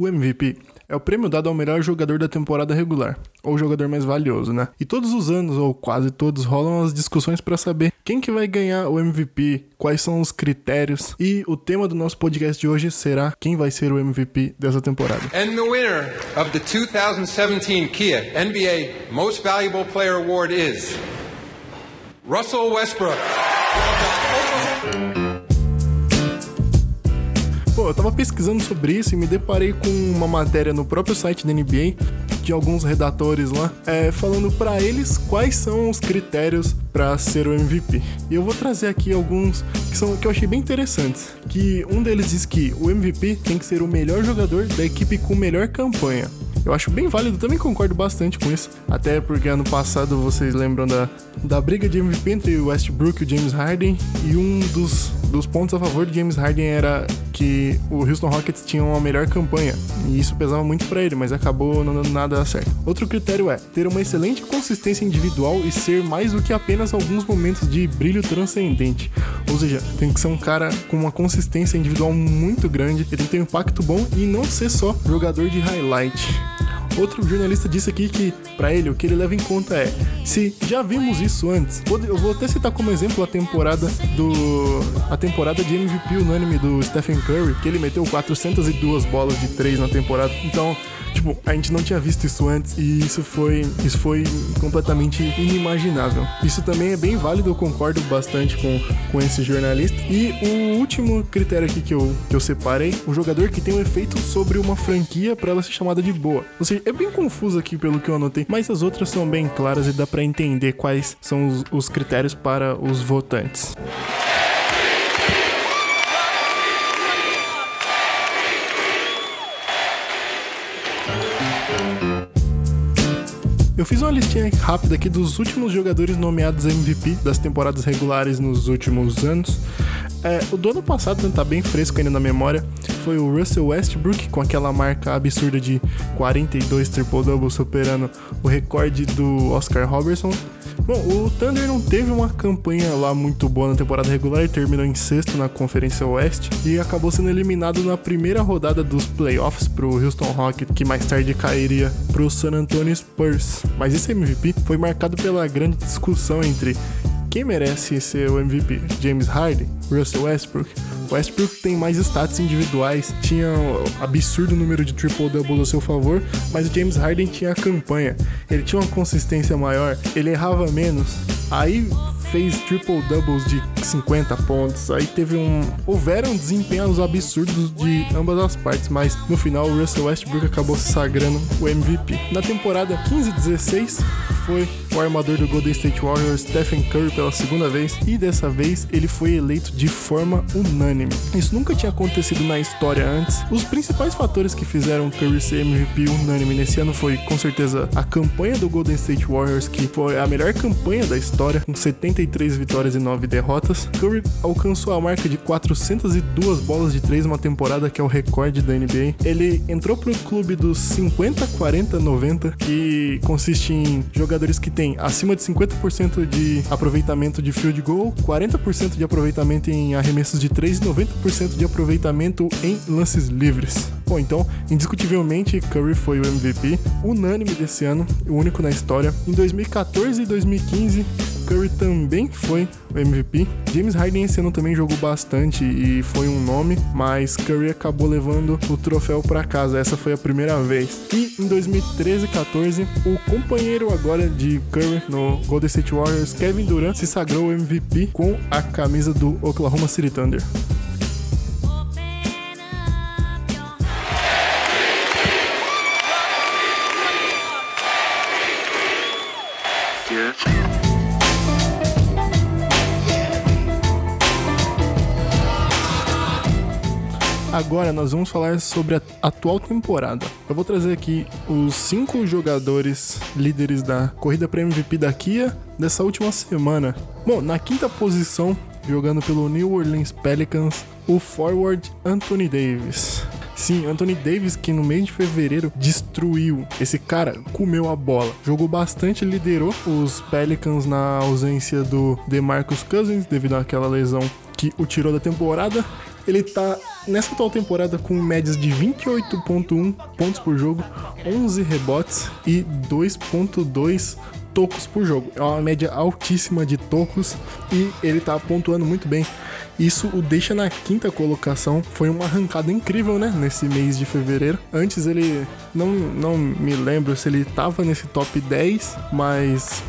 O MVP é o prêmio dado ao melhor jogador da temporada regular, ou jogador mais valioso, né? E todos os anos, ou quase todos, rolam as discussões para saber quem que vai ganhar o MVP, quais são os critérios, e o tema do nosso podcast de hoje será quem vai ser o MVP dessa temporada. And the winner of the 2017 Kia NBA Most Valuable Player Award is Russell Westbrook. Pô, eu tava pesquisando sobre isso e me deparei com uma matéria no próprio site da NBA de alguns redatores lá, é, falando para eles quais são os critérios para ser o MVP. E eu vou trazer aqui alguns que são que eu achei bem interessantes. Que um deles diz que o MVP tem que ser o melhor jogador da equipe com melhor campanha. Eu acho bem válido, também concordo bastante com isso. Até porque ano passado vocês lembram da, da briga de MVP entre o Westbrook e o James Harden. E um dos, dos pontos a favor de James Harden era que o Houston Rockets tinha uma melhor campanha. E isso pesava muito para ele, mas acabou não dando nada certo. Outro critério é ter uma excelente consistência individual e ser mais do que apenas alguns momentos de brilho transcendente. Ou seja, tem que ser um cara com uma consistência individual muito grande, ele tem que ter um impacto bom e não ser só jogador de highlight. Outro jornalista disse aqui que, para ele, o que ele leva em conta é: se já vimos isso antes, eu vou até citar como exemplo a temporada do. a temporada de MVP unânime do Stephen Curry, que ele meteu 402 bolas de 3 na temporada. Então, Tipo, a gente não tinha visto isso antes e isso foi, isso foi completamente inimaginável. Isso também é bem válido, eu concordo bastante com, com esse jornalista. E o último critério aqui que eu, que eu separei, um jogador que tem um efeito sobre uma franquia para ela ser chamada de boa. Ou seja, é bem confuso aqui pelo que eu anotei, mas as outras são bem claras e dá para entender quais são os, os critérios para os votantes. Eu fiz uma listinha rápida aqui dos últimos jogadores nomeados MVP das temporadas regulares nos últimos anos. É, o do ano passado tá bem fresco ainda na memória. Foi o Russell Westbrook com aquela marca absurda de 42 triple-double, superando o recorde do Oscar Robertson. Bom, o Thunder não teve uma campanha lá muito boa na temporada regular e terminou em sexto na Conferência Oeste e acabou sendo eliminado na primeira rodada dos playoffs pro Houston Rockets, que mais tarde cairia pro San Antonio Spurs. Mas esse MVP foi marcado pela grande discussão entre quem merece ser o MVP, James Harden, Russell Westbrook Westbrook tem mais status individuais, tinha um absurdo número de triple-doubles a seu favor, mas o James Harden tinha a campanha. Ele tinha uma consistência maior, ele errava menos. Aí fez triple doubles de 50 pontos. Aí teve um. Houveram desempenhos absurdos de ambas as partes, mas no final o Russell Westbrook acabou se sagrando o MVP. Na temporada 15-16 foi o armador do Golden State Warriors, Stephen Curry, pela segunda vez, e dessa vez ele foi eleito de forma unânime. Isso nunca tinha acontecido na história antes. Os principais fatores que fizeram Curry ser MVP unânime nesse ano foi, com certeza, a campanha do Golden State Warriors, que foi a melhor campanha da história, com 73 vitórias e 9 derrotas. Curry alcançou a marca de 402 bolas de 3 numa temporada, que é o recorde da NBA. Ele entrou pro clube dos 50, 40, 90, que consiste em jogadores que têm acima de 50% de aproveitamento de field goal, 40% de aproveitamento em arremessos de 3 e 90% de aproveitamento em lances livres. Bom, então, indiscutivelmente, Curry foi o MVP, unânime desse ano, o único na história. Em 2014 e 2015, Curry também foi o MVP. James Harden esse ano também jogou bastante e foi um nome, mas Curry acabou levando o troféu para casa. Essa foi a primeira vez. E em 2013 e 14, o companheiro agora de Curry no Golden State Warriors, Kevin Durant, se sagrou MVP com a camisa do Oklahoma City Thunder. Agora nós vamos falar sobre a atual temporada. Eu vou trazer aqui os cinco jogadores líderes da corrida para MVP da Kia dessa última semana. Bom, na quinta posição, jogando pelo New Orleans Pelicans, o forward Anthony Davis. Sim, Anthony Davis, que no mês de fevereiro destruiu. Esse cara comeu a bola. Jogou bastante, liderou os Pelicans na ausência do DeMarcus Cousins, devido àquela lesão que o tirou da temporada Ele tá nessa atual temporada com médias de 28.1 pontos por jogo, 11 rebotes e 2.2 tocos por jogo. É uma média altíssima de tocos e ele tá pontuando muito bem. Isso o deixa na quinta colocação. Foi uma arrancada incrível, né? Nesse mês de fevereiro. Antes ele. Não, não me lembro se ele tava nesse top 10, mas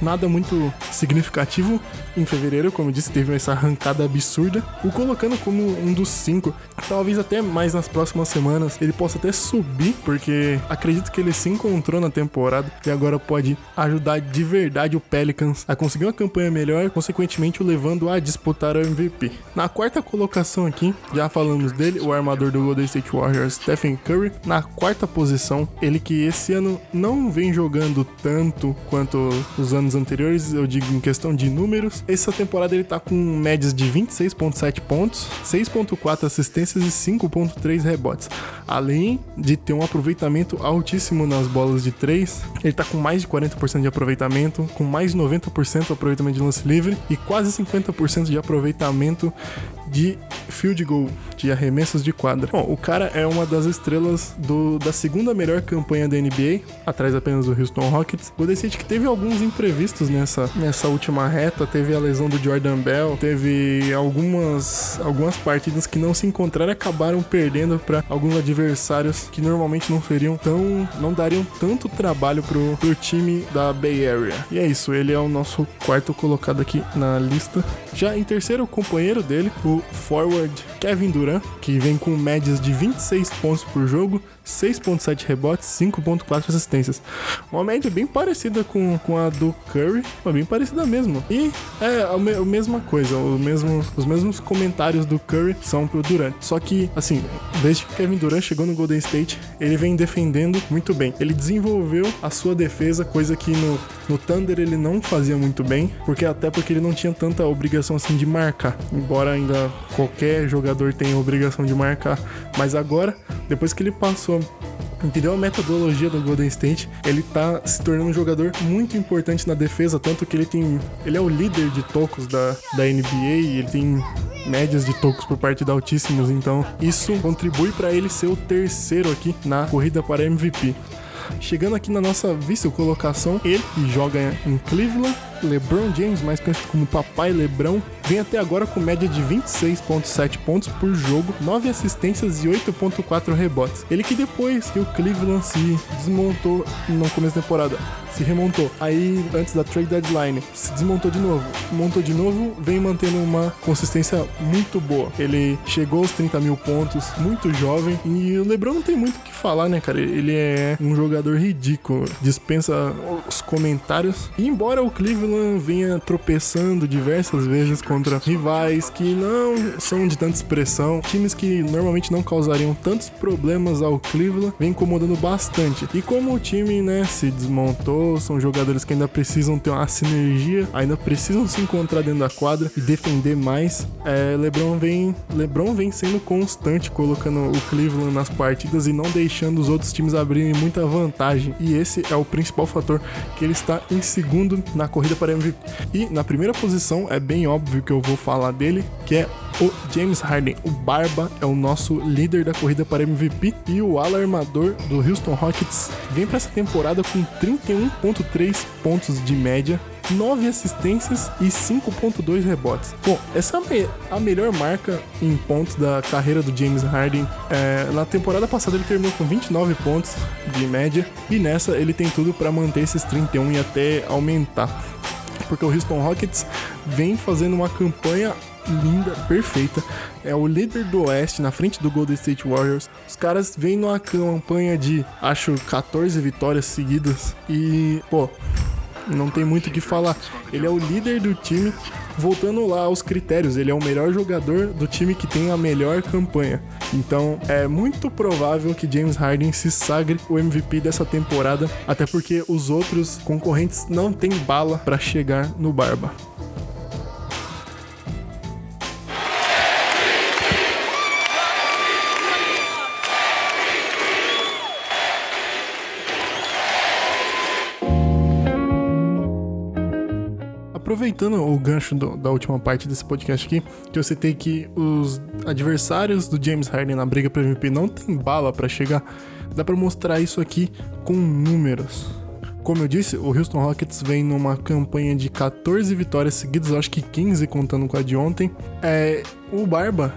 nada muito significativo em fevereiro, como disse, teve essa arrancada absurda, o colocando como um dos cinco. Talvez até mais nas próximas semanas ele possa até subir, porque acredito que ele se encontrou na temporada e agora pode ajudar de verdade o Pelicans a conseguir uma campanha melhor, consequentemente o levando a disputar o MVP. Na quarta colocação aqui, já falamos dele, o armador do Golden State Warriors, Stephen Curry, na quarta posição, ele que esse ano não vem jogando tanto quanto os anos anteriores, eu digo em questão de números, essa temporada ele tá com médias de 26.7 pontos, 6.4 assistências e 5.3 rebotes. Além de ter um aproveitamento altíssimo nas bolas de 3, ele tá com mais de 40% de aproveitamento, com mais de 90% de aproveitamento de lance livre e quase 50% de aproveitamento de field goal, de arremessos de quadra. Bom, o cara é uma das estrelas do, da segunda melhor campanha da NBA, atrás apenas do Houston Rockets. O State que teve alguns imprevistos nessa, nessa última reta, teve a lesão do Jordan Bell, teve algumas, algumas partidas que não se encontraram e acabaram perdendo para alguns adversários que normalmente não seriam tão, não dariam tanto trabalho pro, pro time da Bay Area. E é isso, ele é o nosso quarto colocado aqui na lista. Já em terceiro, o companheiro dele, o forward Kevin Durant, que vem com médias de 26 pontos por jogo, 6.7 rebotes, 5.4 assistências. Uma média bem parecida com, com a do Curry, mas bem parecida mesmo. E é a, me, a mesma coisa, o mesmo, os mesmos comentários do Curry são pro Durant. Só que, assim, desde que Kevin Durant chegou no Golden State, ele vem defendendo muito bem. Ele desenvolveu a sua defesa, coisa que no, no Thunder ele não fazia muito bem, porque até porque ele não tinha tanta obrigação assim de marcar, embora ainda qualquer jogador tenha obrigação de marcar. Mas agora, depois que ele passou entendeu a metodologia do Golden State, ele tá se tornando um jogador muito importante na defesa, tanto que ele tem. Ele é o líder de tocos da, da NBA ele tem médias de tocos por partida altíssimos, então isso contribui para ele ser o terceiro aqui na corrida para MVP. Chegando aqui na nossa vice-colocação, ele joga em Cleveland, LeBron James, mais conhecido como Papai LeBron, vem até agora com média de 26.7 pontos por jogo, 9 assistências e 8.4 rebotes. Ele que depois que o Cleveland se desmontou no começo da temporada, se remontou. Aí, antes da trade deadline, se desmontou de novo. Montou de novo, vem mantendo uma consistência muito boa. Ele chegou aos 30 mil pontos, muito jovem. E o LeBron não tem muito o que falar, né, cara? Ele é um jogador ridículo. Dispensa os comentários. E embora o Cleveland venha tropeçando diversas vezes contra rivais que não são de tanta expressão, times que normalmente não causariam tantos problemas ao Cleveland, vem incomodando bastante. E como o time, né, se desmontou, são jogadores que ainda precisam ter uma sinergia, ainda precisam se encontrar dentro da quadra e defender mais. É, LeBron vem, LeBron vem sendo constante colocando o Cleveland nas partidas e não deixando os outros times abrirem muita vantagem. E esse é o principal fator que ele está em segundo na corrida para MVP. E na primeira posição é bem óbvio que eu vou falar dele, que é o James Harden. O Barba é o nosso líder da corrida para MVP e o alarmador do Houston Rockets vem para essa temporada com 31.3 pontos de média, 9 assistências e 5.2 rebotes. Bom, essa é a melhor marca em pontos da carreira do James Harden. É, na temporada passada ele terminou com 29 pontos de média e nessa ele tem tudo para manter esses 31 e até aumentar. Porque o Houston Rockets vem fazendo uma campanha linda, perfeita. É o líder do Oeste na frente do Golden State Warriors. Os caras vêm numa campanha de, acho, 14 vitórias seguidas. E, pô, não tem muito o que falar. Ele é o líder do time. Voltando lá aos critérios, ele é o melhor jogador do time que tem a melhor campanha. Então é muito provável que James Harden se sagre o MVP dessa temporada, até porque os outros concorrentes não têm bala para chegar no Barba. Aproveitando o gancho do, da última parte desse podcast aqui, que eu citei que os adversários do James Harden na briga para MVP não tem bala para chegar, dá para mostrar isso aqui com números. Como eu disse, o Houston Rockets vem numa campanha de 14 vitórias seguidas, acho que 15 contando com a de ontem. É, o Barba,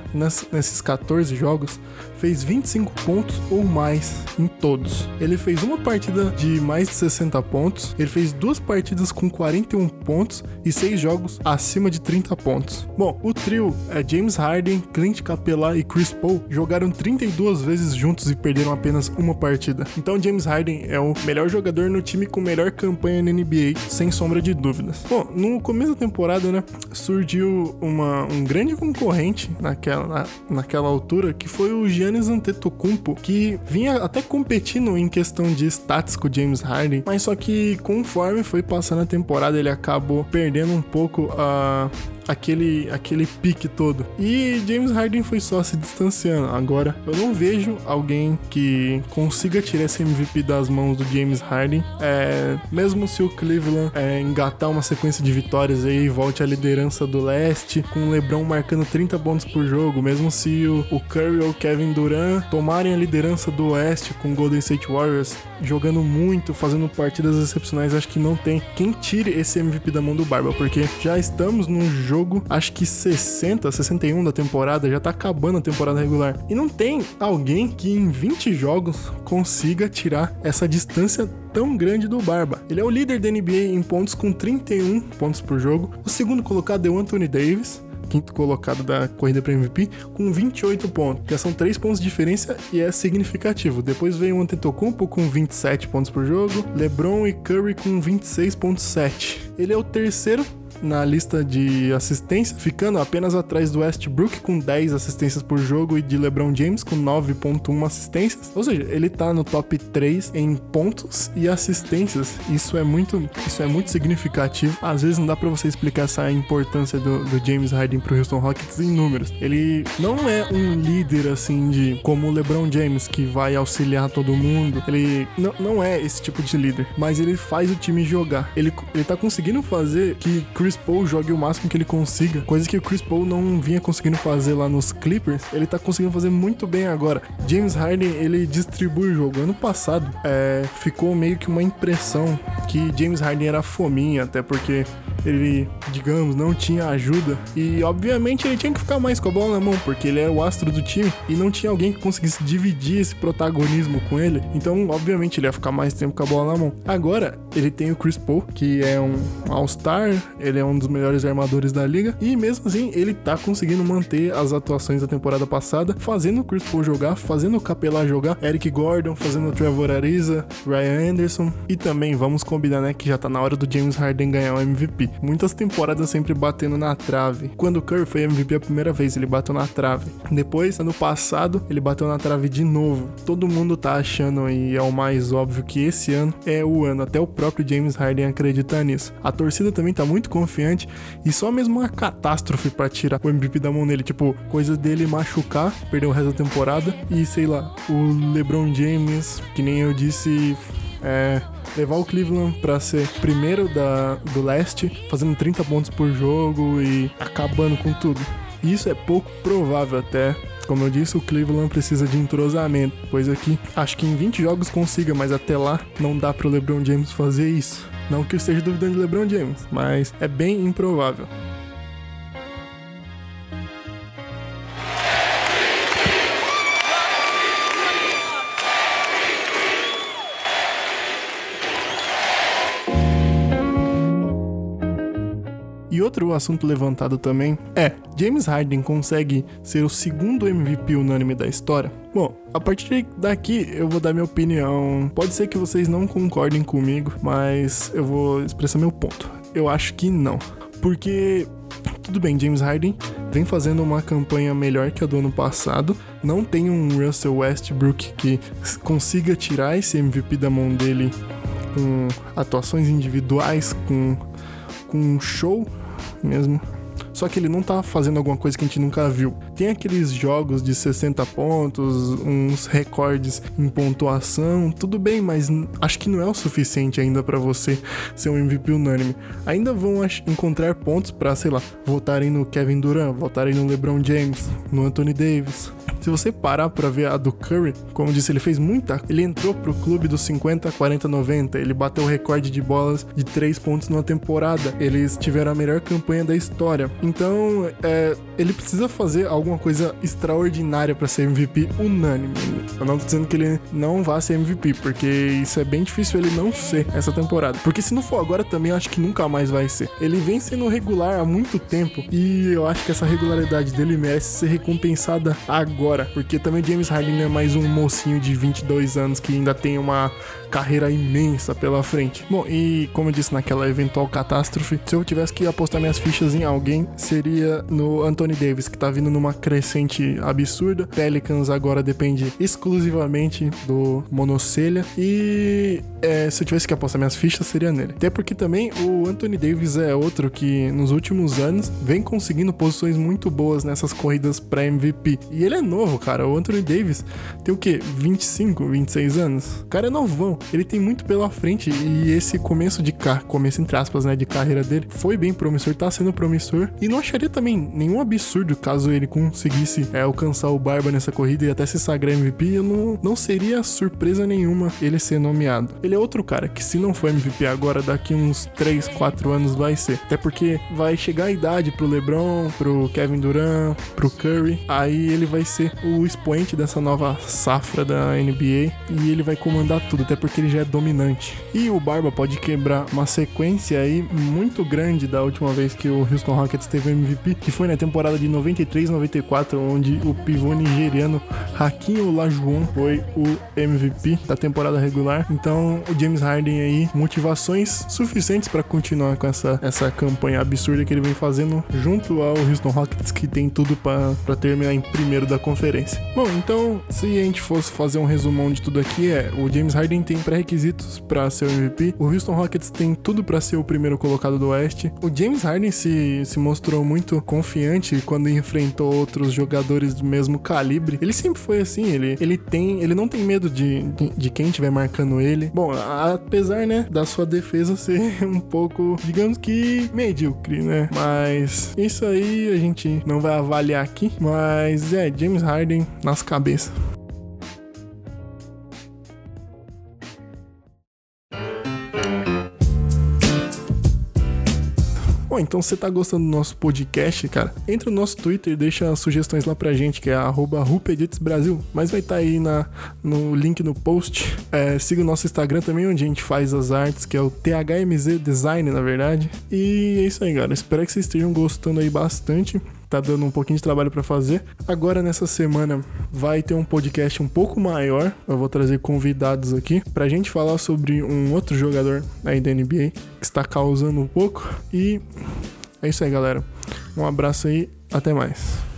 nesses 14 jogos, fez 25 pontos ou mais em todos. Ele fez uma partida de mais de 60 pontos, ele fez duas partidas com 41 pontos e seis jogos acima de 30 pontos. Bom, o trio é James Harden, Clint Capela e Chris Paul jogaram 32 vezes juntos e perderam apenas uma partida. Então James Harden é o melhor jogador no time com melhor campanha na NBA, sem sombra de dúvidas. Bom, no começo da temporada, né, surgiu uma, um grande concorrente naquela, na, naquela altura que foi o Giannis Antetokounmpo, que vinha até competindo em questão de status com o James Harden, mas só que conforme foi passando a temporada, ele acabou perdendo um pouco a aquele, aquele pique todo. E James Harden foi só se distanciando. Agora, eu não vejo alguém que consiga tirar esse MVP das mãos do James Harden. É, mesmo se o Cleveland é, engatar uma sequência de vitórias aí e volte à liderança do leste, com o LeBron marcando 30 pontos por jogo, mesmo se o, o Curry ou o Kevin Durant tomarem a liderança do oeste com o Golden State Warriors jogando muito, fazendo partidas excepcionais, acho que não tem quem tire esse MVP da mão do Barba, porque já estamos num jogo jogo, acho que 60, 61 da temporada, já tá acabando a temporada regular. E não tem alguém que em 20 jogos consiga tirar essa distância tão grande do Barba. Ele é o líder da NBA em pontos com 31 pontos por jogo. O segundo colocado é o Anthony Davis, quinto colocado da corrida para MVP, com 28 pontos. Já são 3 pontos de diferença e é significativo. Depois vem o Antetokounmpo com 27 pontos por jogo, LeBron e Curry com 26.7. Ele é o terceiro na lista de assistência, ficando apenas atrás do Westbrook com 10 assistências por jogo e de LeBron James com 9.1 assistências. Ou seja, ele tá no top 3 em pontos e assistências. Isso é muito, isso é muito significativo. Às vezes não dá para você explicar essa importância do, do James Harden pro Houston Rockets em números. Ele não é um líder assim de como o LeBron James que vai auxiliar todo mundo. Ele não, não é esse tipo de líder, mas ele faz o time jogar. Ele, ele tá conseguindo fazer que Chris Chris Paul jogue o máximo que ele consiga, coisa que o Chris Paul não vinha conseguindo fazer lá nos Clippers, ele tá conseguindo fazer muito bem agora. James Harden, ele distribui o jogo. Ano passado, é, ficou meio que uma impressão que James Harden era fominha, até porque ele, digamos, não tinha ajuda. E obviamente ele tinha que ficar mais com a bola na mão, porque ele era o astro do time e não tinha alguém que conseguisse dividir esse protagonismo com ele. Então, obviamente, ele ia ficar mais tempo com a bola na mão. Agora, ele tem o Chris Paul, que é um All-Star, ele é um dos melhores armadores da liga, e mesmo assim, ele tá conseguindo manter as atuações da temporada passada, fazendo o Chris Paul jogar, fazendo o Capela jogar, Eric Gordon, fazendo o Trevor Ariza, Ryan Anderson, e também vamos combinar, né, que já tá na hora do James Harden ganhar o MVP muitas temporadas sempre batendo na trave. Quando o Curry foi MVP a primeira vez, ele bateu na trave. Depois, ano passado, ele bateu na trave de novo. Todo mundo tá achando e é o mais óbvio que esse ano é o ano. Até o próprio James Harden acredita nisso. A torcida também tá muito confiante e só mesmo uma catástrofe para tirar o MVP da mão dele, tipo, coisa dele machucar, perder o resto da temporada e sei lá, o LeBron James, que nem eu disse, é, levar o Cleveland para ser primeiro da, do leste, fazendo 30 pontos por jogo e acabando com tudo. Isso é pouco provável até. Como eu disse, o Cleveland precisa de entrosamento, pois aqui acho que em 20 jogos consiga, mas até lá não dá para o LeBron James fazer isso. Não que eu esteja duvidando de LeBron James, mas é bem improvável. Outro assunto levantado também é: James Harden consegue ser o segundo MVP unânime da história? Bom, a partir daqui eu vou dar minha opinião. Pode ser que vocês não concordem comigo, mas eu vou expressar meu ponto. Eu acho que não. Porque tudo bem, James Harden vem fazendo uma campanha melhor que a do ano passado. Não tem um Russell Westbrook que consiga tirar esse MVP da mão dele com atuações individuais, com, com um show mesmo. só que ele não tá fazendo alguma coisa que a gente nunca viu. Tem aqueles jogos de 60 pontos, uns recordes em pontuação, tudo bem, mas acho que não é o suficiente ainda para você ser um MVP unânime. Ainda vão encontrar pontos para, sei lá, votarem no Kevin Durant, votarem no LeBron James, no Anthony Davis. Se você parar para ver a do Curry, como disse, ele fez muita. Ele entrou pro clube dos 50, 40, 90. Ele bateu o recorde de bolas de 3 pontos numa temporada. Eles tiveram a melhor campanha da história. Então, é, ele precisa fazer alguma coisa extraordinária para ser MVP unânime. Eu não tô dizendo que ele não vá ser MVP, porque isso é bem difícil ele não ser essa temporada. Porque se não for agora também, acho que nunca mais vai ser. Ele vem sendo regular há muito tempo e eu acho que essa regularidade dele merece ser recompensada agora agora, porque também James Harden é mais um mocinho de 22 anos que ainda tem uma carreira imensa pela frente. Bom, e como eu disse naquela eventual catástrofe, se eu tivesse que apostar minhas fichas em alguém, seria no Anthony Davis, que tá vindo numa crescente absurda. Pelicans agora depende exclusivamente do monocelha. E é, se eu tivesse que apostar minhas fichas, seria nele. Até porque também o Anthony Davis é outro que nos últimos anos vem conseguindo posições muito boas nessas corridas para MVP. E ele é novo, cara. O Anthony Davis tem o quê? 25, 26 anos? O cara é novão ele tem muito pela frente e esse começo de carro, começo entre aspas, né, de carreira dele, foi bem promissor, tá sendo promissor e não acharia também nenhum absurdo caso ele conseguisse é, alcançar o Barba nessa corrida e até se sagrar MVP, eu não, não seria surpresa nenhuma ele ser nomeado. Ele é outro cara que se não for MVP agora, daqui uns 3, 4 anos vai ser. Até porque vai chegar a idade pro LeBron, pro Kevin Durant, pro Curry, aí ele vai ser o expoente dessa nova safra da NBA e ele vai comandar tudo, até porque ele já é dominante. E o Barba pode quebrar uma sequência aí muito grande da última vez que o Houston Rockets teve MVP, que foi na temporada de 93-94, onde o pivô nigeriano Hakim Olajuwon foi o MVP da temporada regular. Então, o James Harden aí, motivações suficientes para continuar com essa, essa campanha absurda que ele vem fazendo junto ao Houston Rockets, que tem tudo para terminar em primeiro da conferência. Bom, então, se a gente fosse fazer um resumão de tudo aqui, é o James Harden tem pré-requisitos para ser o MVP. O Houston Rockets tem tudo para ser o primeiro colocado do Oeste. O James Harden se, se mostrou muito confiante quando enfrentou outros jogadores do mesmo calibre. Ele sempre foi assim, ele, ele tem, ele não tem medo de, de, de quem estiver marcando ele. Bom, apesar, né, da sua defesa ser um pouco, digamos que medíocre, né? Mas isso aí a gente não vai avaliar aqui. Mas é, James Harden nas cabeças. Então você tá gostando do nosso podcast, cara? Entra no nosso Twitter e deixa sugestões lá pra gente, que é @rupeditsbrasil. Mas vai estar tá aí na, no link no post. É, siga o nosso Instagram também, onde a gente faz as artes, que é o THMZ Design, na verdade. E é isso aí, galera. Espero que vocês estejam gostando aí bastante tá dando um pouquinho de trabalho para fazer. Agora nessa semana vai ter um podcast um pouco maior. Eu vou trazer convidados aqui pra gente falar sobre um outro jogador aí da NBA que está causando um pouco. E é isso aí, galera. Um abraço aí, até mais.